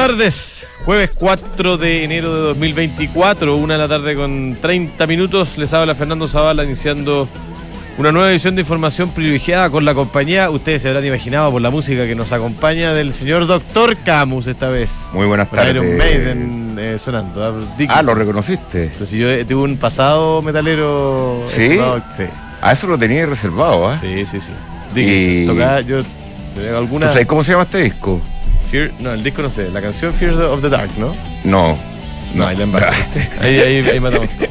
Buenas tardes, jueves 4 de enero de 2024, una de la tarde con 30 minutos. Les habla Fernando Zavala iniciando una nueva edición de información privilegiada con la compañía. Ustedes se habrán imaginado por la música que nos acompaña del señor Doctor Camus esta vez. Muy buenas Con tardes. Iron Maiden eh, sonando. ¿ah? Ah, lo reconociste. Pero si yo eh, tuve un pasado metalero. ¿Sí? sí, A eso lo tenía reservado, ¿ah? sí, sí. sí. Dickinson. Y- Tocaba, yo. alguna. ¿Tú sabes cómo se llama este disco? Fear- no, el disco no sé. La canción Fear of the Dark, ¿no? No. No, ahí la embarcaste. ahí, ahí, ahí matamos todo.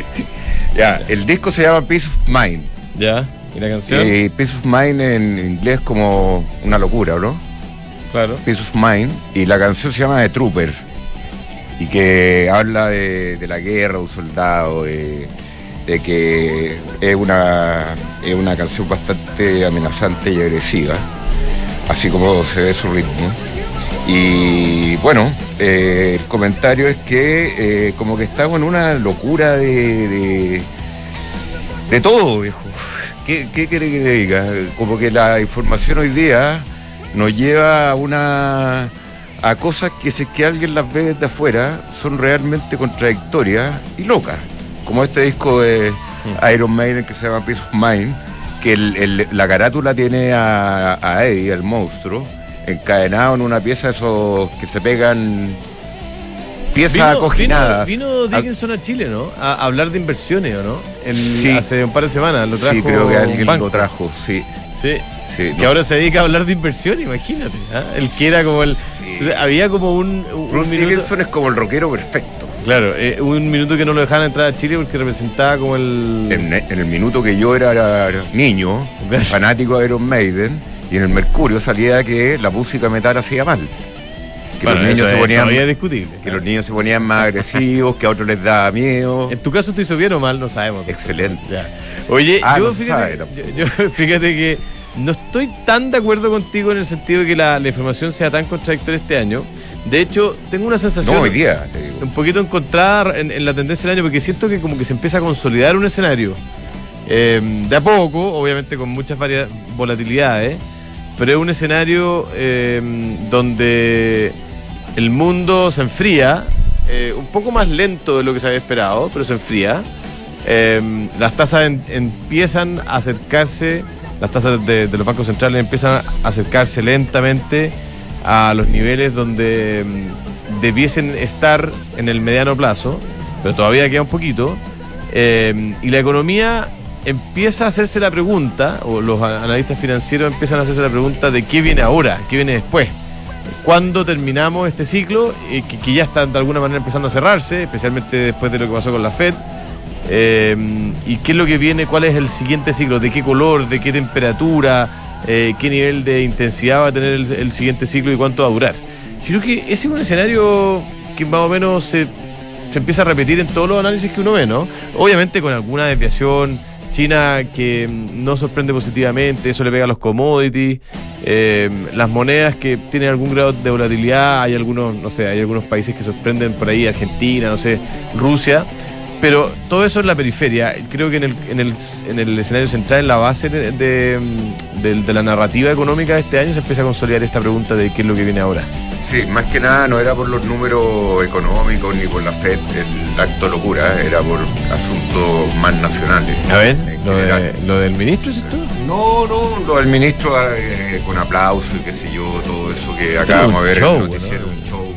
Ya, el disco se llama Peace of Mind. ¿Ya? ¿Y la canción? Y Peace of Mind en inglés como una locura, ¿no? Claro. Peace of Mind. Y la canción se llama The Trooper. Y que habla de, de la guerra, un soldado, de, de que es una, es una canción bastante amenazante y agresiva, así como se ve su ritmo. Y bueno, eh, el comentario es que eh, como que estamos en una locura de, de, de todo, viejo. ¿Qué, ¿Qué quiere que le diga? Como que la información hoy día nos lleva a una a cosas que si es que alguien las ve desde afuera son realmente contradictorias y locas. Como este disco de Iron Maiden que se llama Peace of Mind, que el- el- la carátula tiene a, a Eddie, el monstruo, encadenado en una pieza esos que se pegan piezas acoginadas. Vino, vino Dickinson a Chile, ¿no? A, hablar de inversiones, ¿o no? Sí. Hace un par de semanas. Lo trajo sí, creo que alguien banco. lo trajo, sí. Sí. sí Que no. ahora se dedica a hablar de inversión, imagínate. ¿ah? El que era como el. Había como un. un Bruce minuto- Dickinson es como el rockero perfecto. Claro, eh, un minuto que no lo dejaban entrar a Chile porque representaba como el. En, en el minuto que yo era, era niño, fanático de Iron Maiden, y en el Mercurio salía que la música metal hacía mal. Que Bueno, los niños se ponían que los niños se ponían más agresivos, que a otros les daba miedo. En tu caso, ¿te hizo bien o mal? No sabemos. Excelente. Ya. Oye, Ah, yo, no fíjate, yo- yo- fíjate que no estoy tan de acuerdo contigo en el sentido de que la, la información sea tan contradictoria este año. De hecho, tengo una sensación No hoy día, te digo. un poquito encontrada en, en la tendencia del año porque siento que como que se empieza a consolidar un escenario. Eh, de a poco, obviamente con muchas varia- volatilidades, pero es un escenario eh, donde el mundo se enfría, eh, un poco más lento de lo que se había esperado, pero se enfría. Eh, las tasas empiezan a acercarse, las tasas de, de los bancos centrales empiezan a acercarse lentamente a los niveles donde mm, debiesen estar en el mediano plazo, pero todavía queda un poquito. Eh, y la economía empieza a hacerse la pregunta, o los analistas financieros empiezan a hacerse la pregunta de qué viene ahora, qué viene después. ¿Cuándo terminamos este ciclo? eh, que, ya está de alguna manera empezando a cerrarse, especialmente después de lo que pasó con la Fed. Eh, ¿Y qué es lo que viene? ¿Cuál es el siguiente ciclo? ¿De qué color? ¿De qué temperatura? Eh, ¿Qué nivel de intensidad va a tener el, siguiente ciclo y cuánto va a durar? Creo que ese es un escenario que más o menos se, se empieza a repetir en todos los análisis que uno ve, ¿no? Obviamente con alguna desviación. China que no sorprende positivamente, eso le pega a los commodities. Eh, las monedas que tienen algún grado de volatilidad, hay algunos, no sé, hay algunos países que sorprenden por ahí, Argentina, no sé, Rusia. Pero todo eso en la periferia. Creo que en el, en el, en el escenario central, en la base de- de- de la narrativa económica de este año, se empieza a consolidar esta pregunta de qué es lo que viene ahora. Sí, más que nada no era por los números económicos ni por la FED el acto locura, era por asuntos más nacionales. A ver, lo, de- general. lo del ministro, ¿es esto? No, no, lo del ministro eh, con aplauso y qué sé yo, todo eso que acabamos de ver show, en el noticiero, ¿no? un show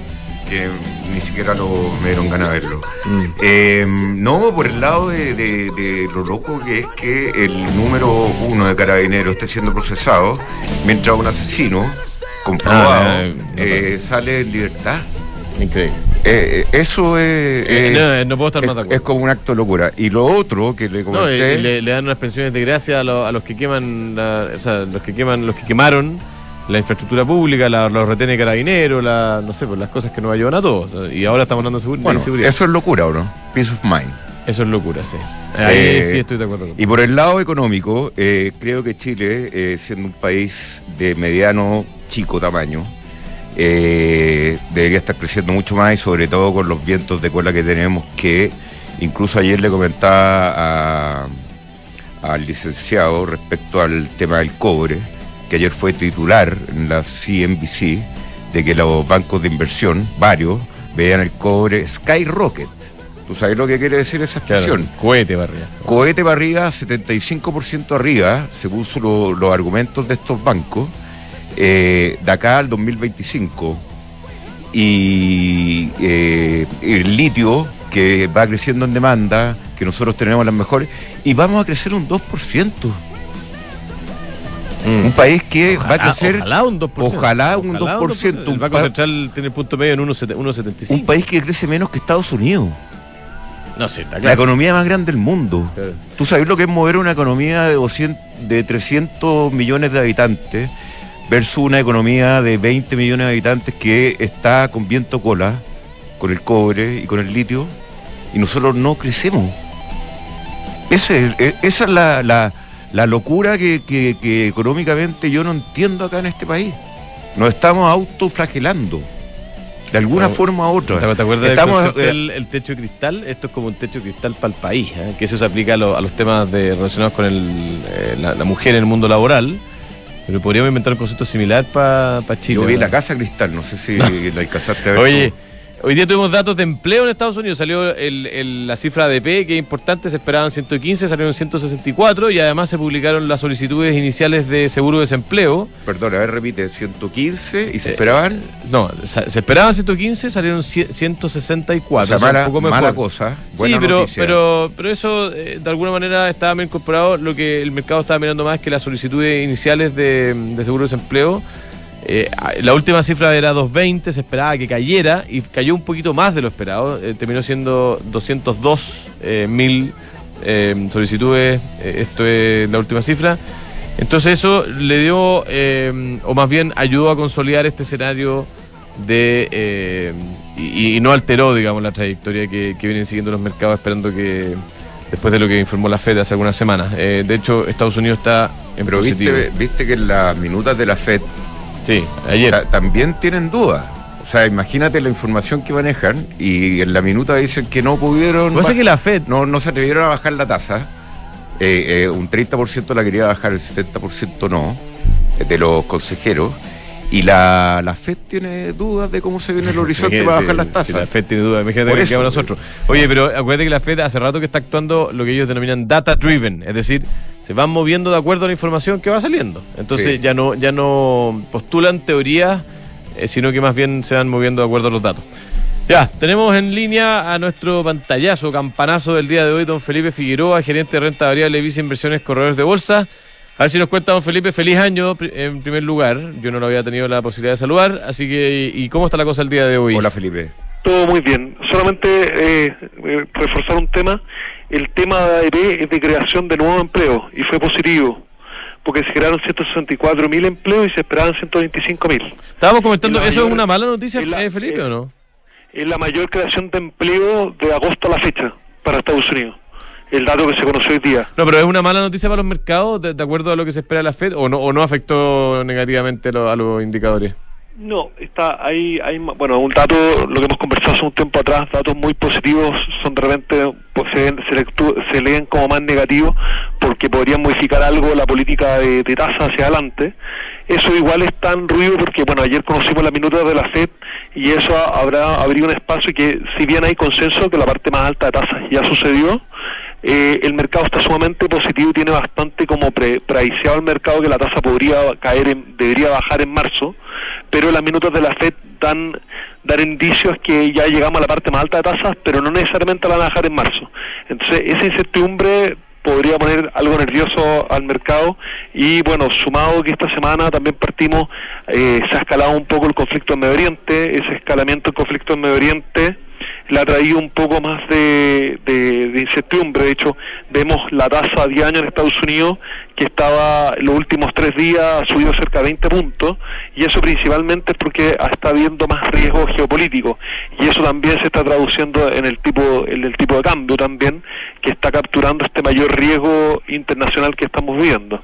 que ni siquiera lo, me dieron ganas de verlo. Mm. Eh, no, por el lado de, de- de lo loco que es que el número uno de carabineros esté siendo procesado, mientras un asesino comprobado Ah, no, no, eh, sale en libertad. Increíble. Eh, eh, eso es, Eh, eh, no, no puedo estar es, más de acuerdo. es como un acto de locura. Y lo otro que le No, y- comenté. y le, le dan unas pensiones de gracia a, lo- a los que queman, la- o sea, los que queman, los que quemaron la infraestructura pública, la- los retenes carabineros, la, no sé, pues las cosas que nos ayudan a todos. Y ahora estamos hablando de, bueno, seguridad. eso es locura, ¿o no? Peace of mind. Eso es locura, sí. Ahí sí estoy de acuerdo. contigo. Y por el lado económico, creo que Chile, siendo un país de mediano, chico tamaño, eh, debería estar creciendo mucho más y sobre todo con los vientos de cola que tenemos que incluso ayer le comentaba a- al licenciado respecto al tema del cobre, que ayer fue titular en la CNBC, de que los bancos de inversión, varios, vean el cobre skyrocket. ¿Tú sabes lo que quiere decir esa expresión? cohete para arriba. Cohete para arriba, 75% arriba, según los argumentos de estos bancos, eh, de acá al 2025. Y eh, el litio, que va creciendo en demanda, que nosotros tenemos las mejores, y vamos a crecer un 2%. Mm. Un país que va a crecer. Ojalá un 2%. Ojalá un 2%. Un, el Banco Central tiene el punto medio en 1,75. Un país que crece menos que Estados Unidos. No sé, está claro. La economía más grande del mundo. ¿Tú sabes lo que es mover una economía de, 200, de 300 millones de habitantes versus una economía de 20 millones de habitantes que está con viento cola, con el cobre y con el litio, y nosotros no crecemos? Ese, e, esa es la la locura que, económicamente yo no entiendo acá en este país. Nos estamos autoflagelando. De alguna forma u otra. ¿Te, acuerdas Estamos, del el techo de cristal? Esto es como un techo de cristal para el país, ¿eh? que eso se aplica a, los temas de, relacionados con eh, la, mujer en el mundo laboral. Pero podríamos inventar un concepto similar para Chile. Yo vi la casa cristal, no sé si la alcanzaste a ver. Oye, Hoy día tuvimos datos de empleo en Estados Unidos. Salió la cifra de ADP, que es importante, se esperaban 115, salieron 164 y además se publicaron las solicitudes iniciales de seguro de desempleo. Perdón, a ver, repite, 115 y se esperaban. no, se esperaban 115, salieron 164. O sea, mala, mala cosa. sí, pero, pero, pero eso eh, de alguna manera estaba bien incorporado. Lo que el mercado estaba mirando más que las solicitudes iniciales de, de seguro de desempleo eh, la última cifra era 220, se esperaba que cayera y cayó un poquito más de lo esperado. Eh, terminó siendo 202 eh, mil solicitudes, esto es la última cifra. Entonces eso le dio, o más bien ayudó a consolidar este escenario de y, no alteró, digamos, la trayectoria que, vienen siguiendo los mercados esperando que después de lo que informó la Fed hace algunas semanas. de hecho, Estados Unidos está en Pero Viste, viste que en las minutas de la Fed Sí, ayer. también tienen dudas. O sea, imagínate la información que manejan y en la minuta dicen que no pudieron. Pasa que la Fed. No, no se atrevieron a bajar la tasa. Eh, eh, un 30% la quería bajar, el 70% no, de los consejeros. Y la, la FED tiene dudas de cómo se viene el horizonte para bajar las tasas. la FED tiene dudas, imagínate que nosotros. Oye, pero acuérdate que la FED hace rato que está actuando lo que ellos denominan data driven, es decir, se van moviendo de acuerdo a la información que va saliendo. Entonces ya no ya no postulan teorías, eh, sino que más bien se van moviendo de acuerdo a los datos. Ya, tenemos en línea a nuestro pantallazo, campanazo del día de hoy, don Felipe Figueroa, gerente de renta variable, vice inversiones, corredores de bolsa. A ver si nos cuenta, don Felipe, feliz año en primer lugar. Yo no lo había tenido la posibilidad de saludar, así que, ¿y cómo está la cosa el día de hoy? Hola, Felipe. Todo muy bien. Solamente eh, eh, reforzar un tema. El tema de AEP es de creación de nuevos empleos y fue positivo porque se crearon 164 mil empleos y se esperaban 125 mil. Estábamos comentando, ¿eso es una mala noticia, eh, Felipe, o no? Es la mayor creación de empleo de agosto a la fecha para Estados Unidos el dato que se conoció hoy día. No, pero es una mala noticia para los mercados, de, acuerdo a lo que se espera la Fed, o no, o no afectó negativamente a los indicadores. No, está ahí, hay, bueno, un dato, lo que hemos conversado hace un tiempo atrás, datos muy positivos, son de repente, pues, se, se, leen como más negativos porque podrían modificar algo la política de, de tasa hacia adelante. Eso igual está en ruido porque, bueno, ayer conocimos la minuta de la FED y eso habrá abrir un espacio que, si bien hay consenso que la parte más alta de tasas ya sucedió, eh, el mercado está sumamente positivo y tiene bastante como pre preiciado el mercado que la tasa podría caer, en, debería bajar en marzo, pero las minutos de la FED dan, dan indicios que ya llegamos a la parte más alta de tasas, pero no necesariamente la van a bajar en marzo. Entonces, esa incertidumbre podría poner algo nervioso al mercado y bueno, sumado que esta semana también partimos, eh, se ha escalado un poco el conflicto en Medio Oriente, ese escalamiento del conflicto en Medio Oriente le ha traído un poco más de, de, incertidumbre. De hecho, vemos la tasa año en Estados Unidos que estaba los últimos tres días ha subido cerca de 20 puntos y eso principalmente es porque está habiendo más riesgo geopolítico y eso también se está traduciendo en el tipo en el tipo de cambio también que está capturando este mayor riesgo internacional que estamos viendo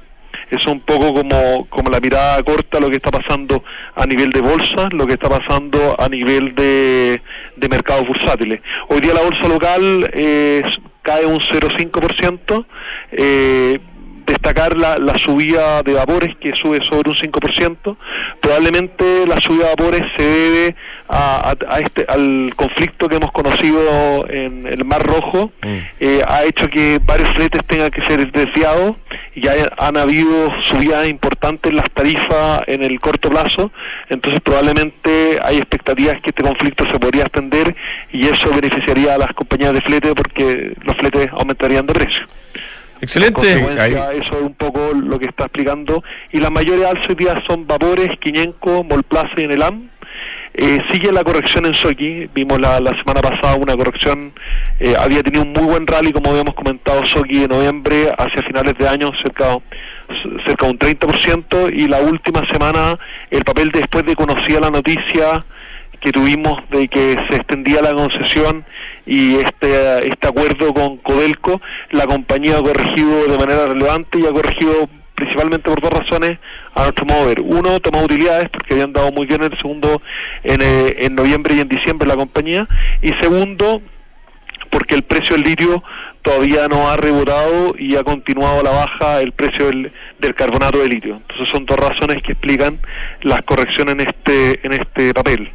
es un poco como, como la mirada corta lo que está pasando a nivel de bolsa, lo que está pasando a nivel de, de mercados bursátiles. Hoy día la bolsa local eh, cae un 0,5%, eh, destacar la, subida de vapores que sube sobre un 5%. Probablemente la subida de vapores se debe a, este, al conflicto que hemos conocido en el Mar Rojo. Mm. Eh, ha hecho que varios fletes tengan que ser desviados ya han habido subidas importantes en las tarifas en el corto plazo. Entonces probablemente hay expectativas que este conflicto se podría extender y eso beneficiaría a las compañías de flete porque los fletes aumentarían de precio. Excelente. Eso es un poco lo que está explicando. Y las mayores alzas hoy son Vapores, Quiñenco, Molplaza y Enelam. Eh, sigue la corrección en Soki, vimos la, semana pasada una corrección, eh, había tenido un muy buen rally, como habíamos comentado, Soki en noviembre, hacia finales de año, cerca, cerca de un 30%, y la última semana el papel después de conocida la noticia que tuvimos de que se extendía la concesión y este, este acuerdo con Codelco, la compañía ha corregido de manera relevante y ha corregido principalmente por dos razones a nuestro modo ver. Uno, tomó utilidades porque habían dado muy bien el segundo en, eh, en noviembre y en diciembre la compañía. Y segundo, porque el precio del litio todavía no ha rebotado y ha continuado la baja el precio del, del, carbonato de litio. Entonces son dos razones que explican las correcciones en este, en este papel.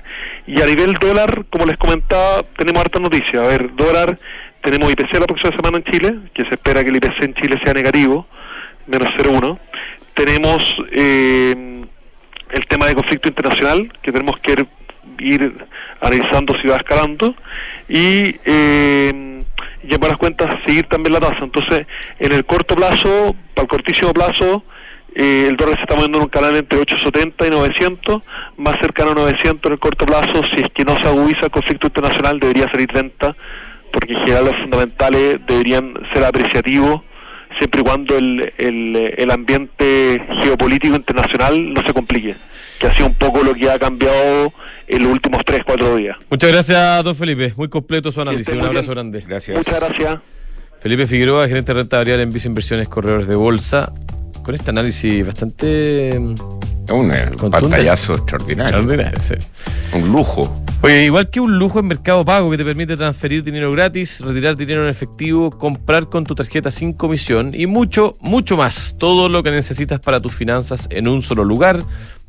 Y a nivel dólar, como les comentaba, tenemos harta noticia. A ver, dólar, tenemos IPC la próxima semana en Chile, que se espera que el IPC en Chile sea negativo, menos 0,1. Tenemos eh, el tema de conflicto internacional, que tenemos que ir analizando si va escalando. Y, eh, y en buenas cuentas, seguir también la tasa. Entonces, en el corto plazo, para el cortísimo plazo, eh, el dólar se está moviendo en un canal entre 870 y 900, más cercano a 900 en el corto plazo. Si es que no se agudiza el conflicto internacional, debería salir 30, porque en general los fundamentales deberían ser apreciativos siempre y cuando el, el, ambiente geopolítico internacional no se complique, que ha sido un poco lo que ha cambiado en los últimos 3, 4 días. Muchas gracias, don Felipe. Muy completo su análisis. Un abrazo grande. Gracias. Muchas gracias. Felipe Figueroa, gerente de renta variable en Vice Inversiones Corredores de Bolsa con este análisis bastante. Un pantallazo extraordinario. Extraordinario, sí. Un lujo. Oye, igual que un lujo en Mercado Pago que te permite transferir dinero gratis, retirar dinero en efectivo, comprar con tu tarjeta sin comisión y mucho, mucho más. Todo lo que necesitas para tus finanzas en un solo lugar.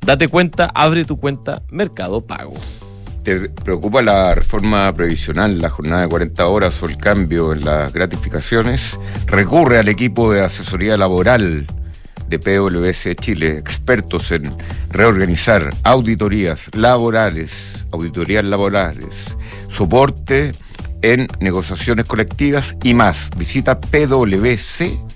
Date cuenta, abre tu cuenta Mercado Pago. ¿Te preocupa la reforma previsional, la jornada de 40 horas o el cambio en las gratificaciones? Recurre al equipo de asesoría laboral de PwC Chile, expertos en reorganizar auditorías laborales, auditorías laborales, soporte en negociaciones colectivas y más. Visita pwc.cl.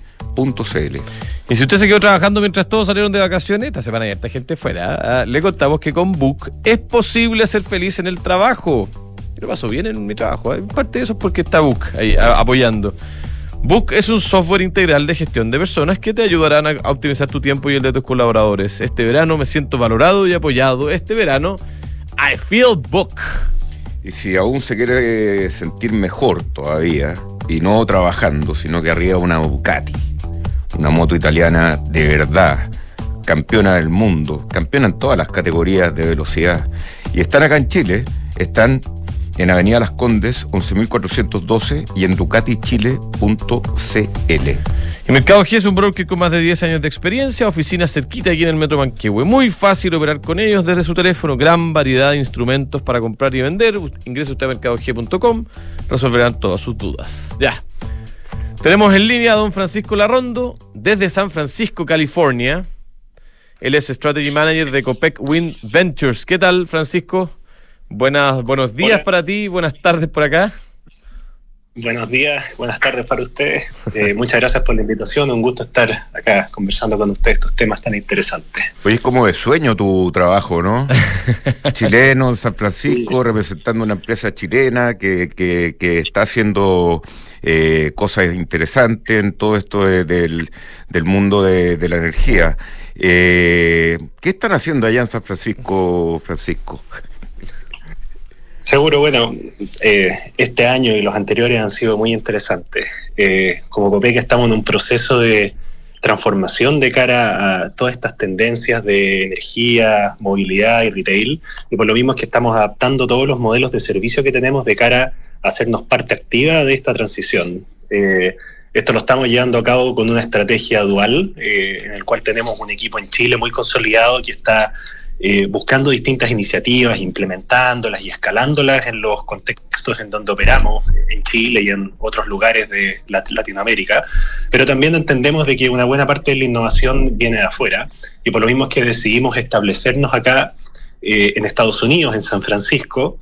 Y si usted se quedó trabajando mientras todos salieron de vacaciones, esta semana hay gente fuera, ah, le contamos que con Book es posible ser feliz en el trabajo. Yo lo paso bien en mi trabajo. ¿eh? Parte de eso es porque está Book ahí apoyando. Book es un software integral de gestión de personas que te ayudarán a optimizar tu tiempo y el de tus colaboradores. Este verano me siento valorado y apoyado. Este verano, I feel Book. Y si aún se quiere sentir mejor todavía, y no trabajando, sino que arriba una Ducati, una moto italiana de verdad, campeona del mundo, campeona en todas las categorías de velocidad, y están acá en Chile, están en Avenida Las Condes, 11.412 y en ducatichile.cl. El Mercado G es un broker con más de 10 años de experiencia, oficina cerquita aquí en el Metro Manquehue. Muy fácil operar con ellos desde su teléfono, gran variedad de instrumentos para comprar y vender. Ingrese usted a mercadog.com, resolverán todas sus dudas. Ya. Tenemos en línea a don Francisco Larrondo desde San Francisco, California. Él es Strategy Manager de Copec Wind Ventures. ¿Qué tal, Francisco? Buenas, buenos días para ti, buenas tardes por acá. Buenos días, buenas tardes para ustedes. Eh, muchas gracias por la invitación, un gusto estar acá conversando con ustedes estos temas tan interesantes. Oye, es como de sueño tu trabajo, ¿no? Chileno en San Francisco, representando una empresa chilena que, que, está haciendo eh, cosas interesantes en todo esto del, mundo de, la energía. Eh, ¿Qué están haciendo allá en San Francisco, Francisco? Seguro, bueno, eh, este año y los anteriores han sido muy interesantes. Eh, como que estamos en un proceso de transformación de cara a todas estas tendencias de energía, movilidad y retail, y por lo mismo es que estamos adaptando todos los modelos de servicio que tenemos de cara a hacernos parte activa de esta transición. Eh, Esto lo estamos llevando a cabo con una estrategia dual, eh, en el cual tenemos un equipo en Chile muy consolidado que está eh, buscando distintas iniciativas, implementándolas y escalándolas en los contextos en donde operamos, en Chile y en otros lugares de Latinoamérica, pero también entendemos de que una buena parte de la innovación viene de afuera y por lo mismo es que decidimos establecernos acá eh, en Estados Unidos, en San Francisco,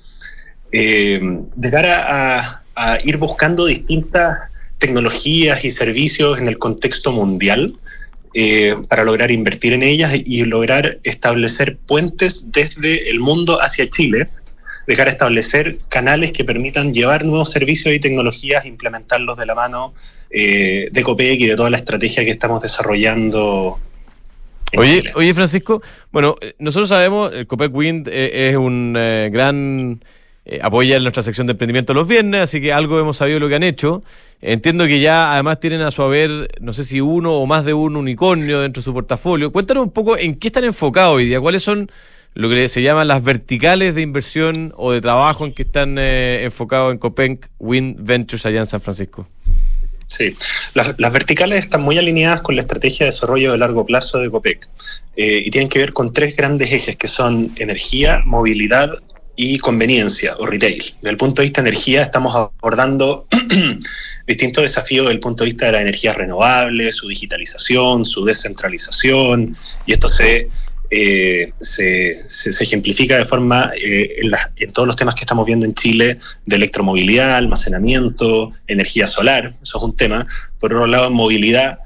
eh, cara a ir buscando distintas tecnologías y servicios en el contexto mundial eh, para lograr invertir en ellas y lograr establecer puentes desde el mundo hacia Chile, dejar establecer canales que permitan llevar nuevos servicios y tecnologías, implementarlos de la mano eh, de COPEC y de toda la estrategia que estamos desarrollando. oye, oye, Francisco, bueno, eh, nosotros sabemos, el COPEC Wind es un gran eh, apoya en nuestra sección de emprendimiento los viernes, así que algo hemos sabido lo que han hecho. Entiendo que ya además tienen a su haber, no sé si uno o más de un unicornio dentro de su portafolio. Cuéntanos un poco en qué están enfocados hoy día, cuáles son lo que se llaman las verticales de inversión o de trabajo en que están eh, enfocados en Copec Wind Ventures allá en San Francisco. Sí, las, verticales están muy alineadas con la estrategia de desarrollo de largo plazo de COPEC eh, y tienen que ver con tres grandes ejes que son energía, movilidad y conveniencia o retail. Desde el punto de vista de energía estamos abordando distintos desafíos desde el punto de vista de la energía renovable, su digitalización, su descentralización, y esto se, eh, se, ejemplifica de forma eh, en, todos los temas que estamos viendo en Chile de electromovilidad, almacenamiento, energía solar, eso es un tema. Por otro lado, movilidad.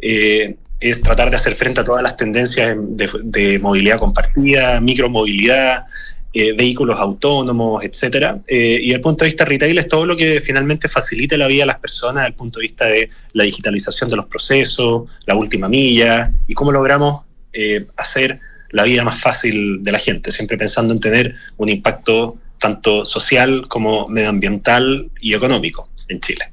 Eh, es tratar de hacer frente a todas las tendencias de, de movilidad compartida, micromovilidad, eh, vehículos autónomos, etcétera. Eh, y el punto de vista retail es todo lo que finalmente facilite la vida a las personas desde el punto de vista de la digitalización de los procesos, la última milla y cómo logramos eh, hacer la vida más fácil de la gente, siempre pensando en tener un impacto tanto social como medioambiental y económico en Chile.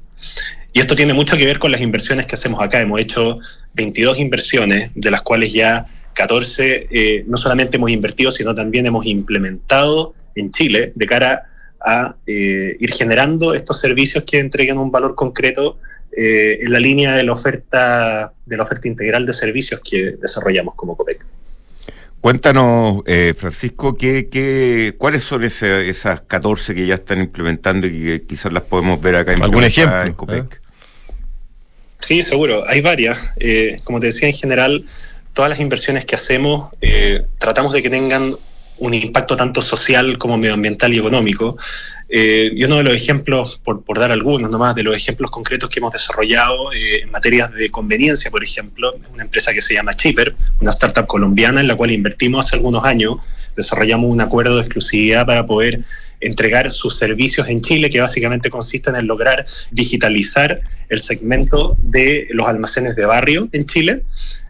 Y esto tiene mucho que ver con las inversiones que hacemos acá. Hemos hecho 22 inversiones, de las cuales ya 14 eh, no solamente hemos invertido, sino también hemos implementado en Chile de cara a eh, ir generando estos servicios que entreguen un valor concreto eh, en la línea de la oferta de la oferta integral de servicios que desarrollamos como COPEC. Cuéntanos, Francisco, ¿qué, qué, cuáles son esas 14 que ya están implementando y que quizás las podemos ver acá en ¿Algún ejemplo? En COPEC? Sí, seguro. Hay varias. como te decía, en general, todas las inversiones que hacemos eh, tratamos de que tengan un impacto tanto social como medioambiental y económico. Eh, y uno de los ejemplos, por, dar algunos nomás, de los ejemplos concretos que hemos desarrollado eh, en materias de conveniencia, por ejemplo, una empresa que se llama Cheaper, una startup colombiana en la cual invertimos hace algunos años, desarrollamos un acuerdo de exclusividad para poder entregar sus servicios en Chile, que básicamente consisten en lograr digitalizar el segmento de los almacenes de barrio en Chile.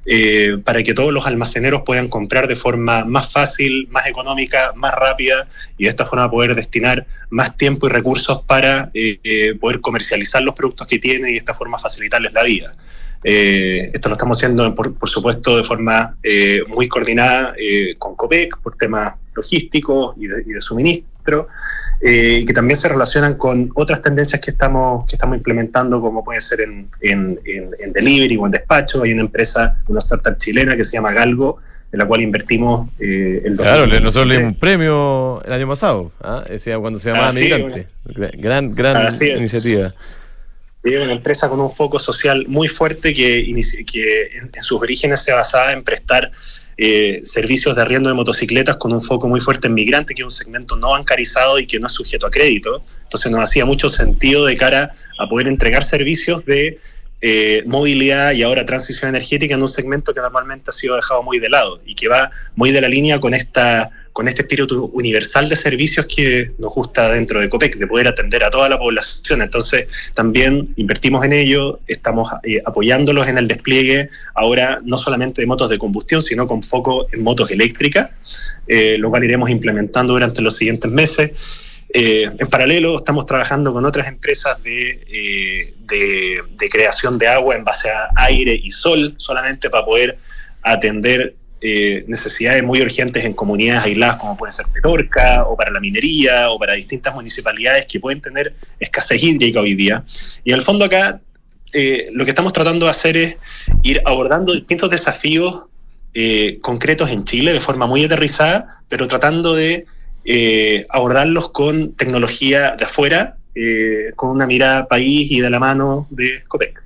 Eh, para que todos los almaceneros puedan comprar de forma más fácil, más económica, más rápida y de esta forma poder destinar más tiempo y recursos para eh, eh, poder comercializar los productos que tienen y de esta forma facilitarles la vida. esto lo estamos haciendo, por, supuesto, de forma muy coordinada con COPEC por temas logísticos y de suministro eh, que también se relacionan con otras tendencias que estamos, que estamos implementando, como puede ser en, en, en, delivery o en despacho. Hay una empresa, una startup chilena que se llama Galgo, en la cual invertimos eh, el Claro, nosotros le dimos un premio el año pasado, ¿ah? cuando se llamaba Migrante. Gran, gran iniciativa. Es una empresa con un foco social muy fuerte que, que en sus orígenes se basaba en prestar eh, servicios de arriendo de motocicletas con un foco muy fuerte en migrante, que es un segmento no bancarizado y que no es sujeto a crédito. Entonces nos hacía mucho sentido de cara a poder entregar servicios de eh, movilidad y ahora transición energética en un segmento que normalmente ha sido dejado muy de lado y que va muy de la línea con esta con este espíritu universal de servicios que nos gusta dentro de COPEC, de poder atender a toda la población. Entonces, también invertimos en ello, estamos eh, apoyándolos en el despliegue, ahora no solamente de motos de combustión, sino con foco en motos eléctricas, eh, lo cual iremos implementando durante los siguientes meses. Eh, en paralelo, estamos trabajando con otras empresas de, de creación de agua en base a aire y sol, solamente para poder atender eh, necesidades muy urgentes en comunidades aisladas como puede ser Petorca o para la minería o para distintas municipalidades que pueden tener escasez hídrica hoy día. Y en el fondo acá eh, lo que estamos tratando de hacer es ir abordando distintos desafíos eh, concretos en Chile de forma muy aterrizada, pero tratando de eh, abordarlos con tecnología de afuera, con una mirada país y de la mano de COPEC.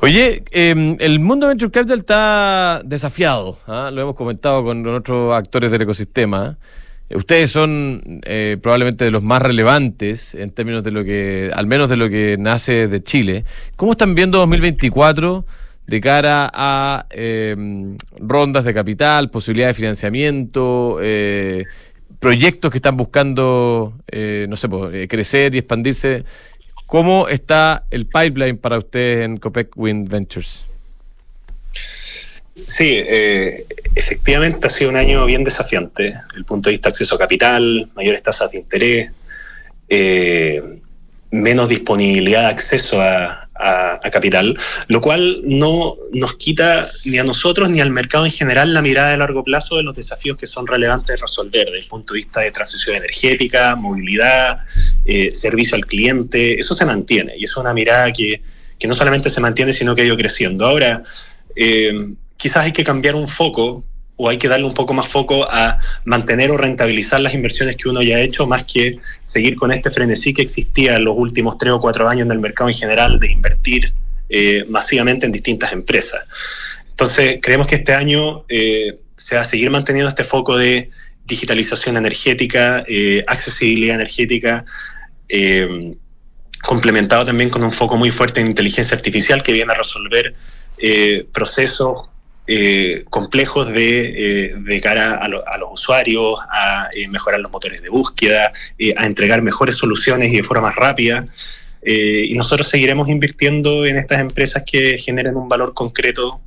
Oye, em, el mundo Venture Capital está desafiado, ¿ah? lo hemos comentado con otros actores del ecosistema. Ustedes son eh, probablemente de los más relevantes en términos de lo que, al menos de lo que nace de Chile. ¿Cómo están viendo 2024 de cara a em, rondas de capital, posibilidades de financiamiento, eh, proyectos que están buscando, eh, no sé, pues, crecer y expandirse? ¿Cómo está el pipeline para ustedes en Copec Wind Ventures? Sí, eh, efectivamente ha sido un año bien desafiante desde el punto de vista de acceso a capital, mayores tasas de interés, eh, menos disponibilidad de acceso a, capital, lo cual no nos quita ni a nosotros ni al mercado en general la mirada de largo plazo de los desafíos que son relevantes de resolver desde el punto de vista de transición energética, movilidad, eh, servicio al cliente, eso se mantiene y es una mirada que, que, no solamente se mantiene, sino que ha ido creciendo. Ahora, quizás hay que cambiar un foco o hay que darle un poco más foco a mantener o rentabilizar las inversiones que uno ya ha hecho, más que seguir con este frenesí que existía en los últimos tres o cuatro años en el mercado en general de invertir eh, masivamente en distintas empresas. Entonces, creemos que este año eh, se va a seguir manteniendo este foco de digitalización energética, eh, accesibilidad energética, complementado también con un foco muy fuerte en inteligencia artificial que viene a resolver procesos eh, complejos de, eh, de cara a, los usuarios, a eh, mejorar los motores de búsqueda, a entregar mejores soluciones y de forma más rápida. y nosotros seguiremos invirtiendo en estas empresas que generen un valor concreto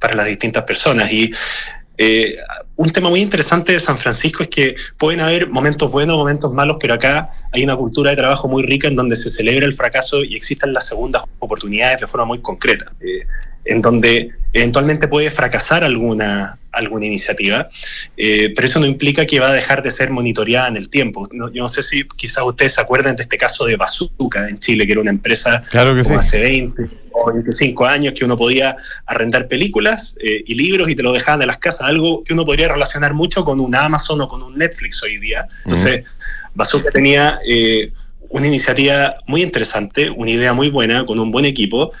para las distintas personas. Y un tema muy interesante de San Francisco es que pueden haber momentos buenos, momentos malos, pero acá hay una cultura de trabajo muy rica en donde se celebra el fracaso y existen las segundas oportunidades de forma muy concreta en donde eventualmente puede fracasar alguna, alguna iniciativa, eh, pero eso no implica que va a dejar de ser monitoreada en el tiempo. yo no sé si quizás ustedes se acuerdan de este caso de Bazooka en Chile, que era una empresa claro que hace 20 o 25 años que uno podía arrendar películas eh, y libros y te lo dejaban en las casas, algo que uno podría relacionar mucho con un Amazon o con un Netflix hoy día. Entonces, Bazooka tenía... Eh, una iniciativa muy interesante, una idea muy buena, con un buen equipo,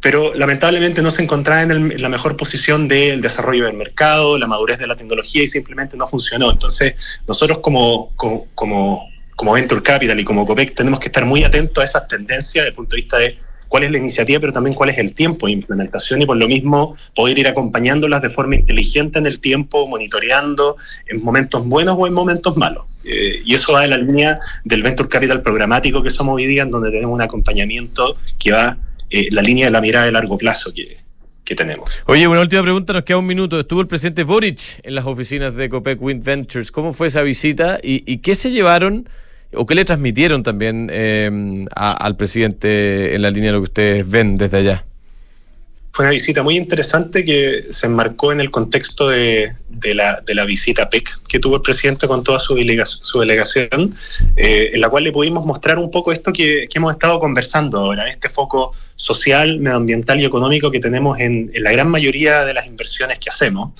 pero lamentablemente no se encontraba en, la mejor posición del desarrollo del mercado, la madurez de la tecnología y simplemente no funcionó. Entonces, nosotros como, como, como, Venture Capital y como COPEC tenemos que estar muy atentos a esas tendencias desde el punto de vista de cuál es la iniciativa, pero también cuál es el tiempo de implementación y por lo mismo poder ir acompañándolas de forma inteligente en el tiempo, monitoreando en momentos buenos o en momentos malos. Eh, y eso va en la línea del Venture Capital programático que somos hoy día, en donde tenemos un acompañamiento que va eh, la línea de la mirada de largo plazo que, tenemos. Oye, una última pregunta, nos queda un minuto. Estuvo el presidente Boric en las oficinas de Copec Wind Ventures. ¿Cómo fue esa visita y, qué se llevaron o qué le transmitieron también eh, al presidente en la línea de lo que ustedes ven desde allá? Fue una visita muy interesante que se enmarcó en el contexto de, la, visita PEC que tuvo el presidente con toda su, delegación, eh, en la cual le pudimos mostrar un poco esto que, que hemos estado conversando ahora, este foco social, medioambiental y económico que tenemos en, la gran mayoría de las inversiones que hacemos.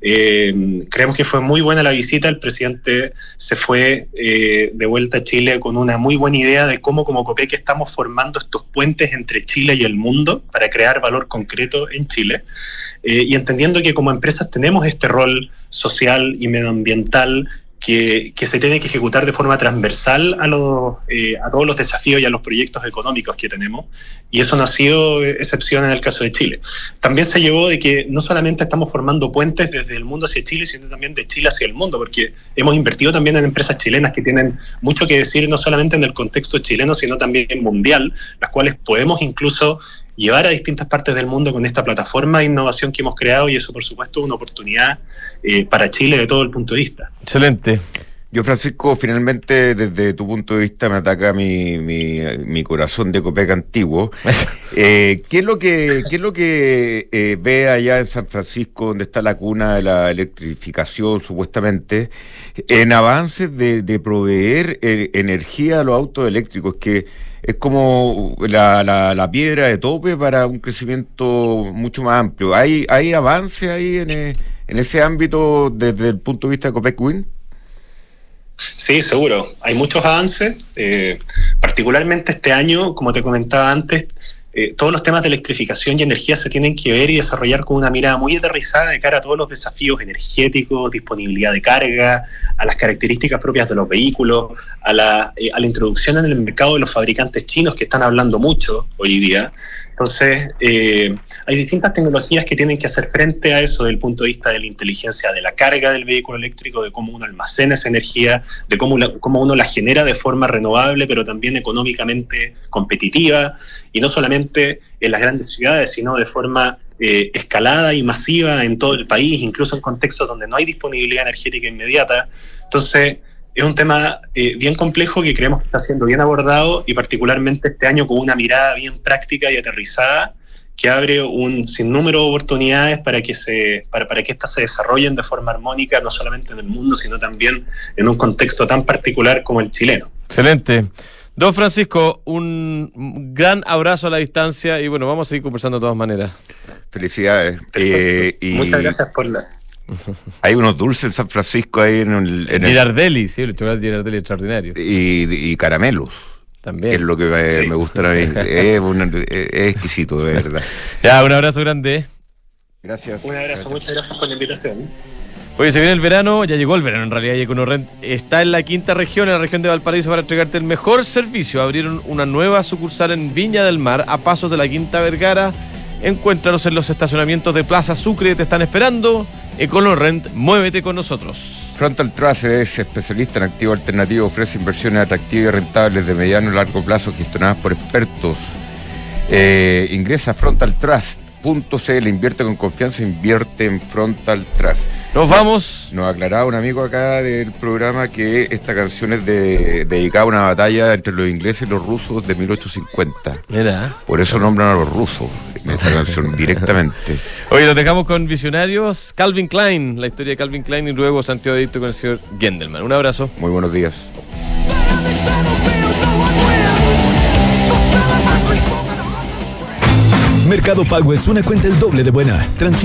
Eh, creemos que fue muy buena la visita, el presidente se fue eh, de vuelta a Chile con una muy buena idea de cómo como COPEC estamos formando estos puentes entre Chile y el mundo para crear valor concreto en Chile eh, y entendiendo que como empresas tenemos este rol social y medioambiental que, se tiene que ejecutar de forma transversal a, los, eh, a todos los desafíos y a los proyectos económicos que tenemos. Y eso no ha sido excepción en el caso de Chile. También se llevó de que no solamente estamos formando puentes desde el mundo hacia Chile, sino también de Chile hacia el mundo, porque hemos invertido también en empresas chilenas que tienen mucho que decir, no solamente en el contexto chileno, sino también mundial, las cuales podemos incluso llevar a distintas partes del mundo con esta plataforma de innovación que hemos creado y eso por supuesto es una oportunidad eh, para Chile de todo el punto de vista. Excelente. Yo, Francisco, finalmente, desde tu punto de vista, me ataca mi, mi, corazón de Copec antiguo. Eh, ¿qué, es lo que, qué es lo que eh, ve allá en San Francisco, donde está la cuna de la electrificación, supuestamente, en avances de, de proveer energía a los autos eléctricos? Que es como la, la, piedra de tope para un crecimiento mucho más amplio. ¿Hay, hay avance ahí en, en ese ámbito desde el punto de vista de Copec Wind? Sí, seguro. Hay muchos avances. Eh, particularmente este año, como te comentaba antes, eh, todos los temas de electrificación y energía se tienen que ver y desarrollar con una mirada muy aterrizada de cara a todos los desafíos energéticos, disponibilidad de carga, a las características propias de los vehículos, a la, eh, a la introducción en el mercado de los fabricantes chinos que están hablando mucho hoy día. Entonces, eh, hay distintas tecnologías que tienen que hacer frente a eso desde el punto de vista de la inteligencia de la carga del vehículo eléctrico, de cómo uno almacena esa energía, de cómo, cómo uno la genera de forma renovable, pero también económicamente competitiva, y no solamente en las grandes ciudades, sino de forma eh, escalada y masiva en todo el país, incluso en contextos donde no hay disponibilidad energética inmediata. Entonces, es un tema eh, bien complejo que creemos que está siendo bien abordado y particularmente este año con una mirada bien práctica y aterrizada que abre un sinnúmero de oportunidades para que se para, para que éstas se desarrollen de forma armónica no solamente en el mundo sino también en un contexto tan particular como el chileno. Excelente. Don Francisco, un gran abrazo a la distancia y bueno, vamos a seguir conversando de todas maneras. Felicidades. Eh, y... Muchas gracias por la, hay unos dulces en San Francisco ahí en el. En Girardelli, sí, el chocolate Girardelli extraordinario. Y, caramelos. También. Que es lo que me, gusta a mí. es, exquisito, de verdad. Ya, un abrazo grande. Gracias. Un abrazo, muchas gracias por la invitación. Oye, se viene el verano, ya llegó el verano en realidad, y Econorrent está en la quinta región, en la región de Valparaíso, para entregarte el mejor servicio. Abrieron una nueva sucursal en Viña del Mar, a pasos de la Quinta Vergara. Encuéntralos en los estacionamientos de Plaza Sucre, te están esperando. Econorrent, muévete con nosotros. Frontal Trust es especialista en activo alternativo, ofrece inversiones atractivas y rentables de mediano y largo plazo gestionadas por expertos. Eh, ingresa a Frontal Trust .cl, invierte con confianza, invierte en Frontal Trust. Nos vamos. Nos aclaraba un amigo acá del programa que esta canción es de, dedicada a una batalla entre los ingleses y los rusos de 1850. Mira. Por eso nombran a los rusos en esta canción directamente. Oye, nos dejamos con visionarios. Calvin Klein, la historia de Calvin Klein y luego Santiago Edicto con el señor Gendelman. Un abrazo. Muy buenos días. Mercado Pago es una cuenta el doble de buena.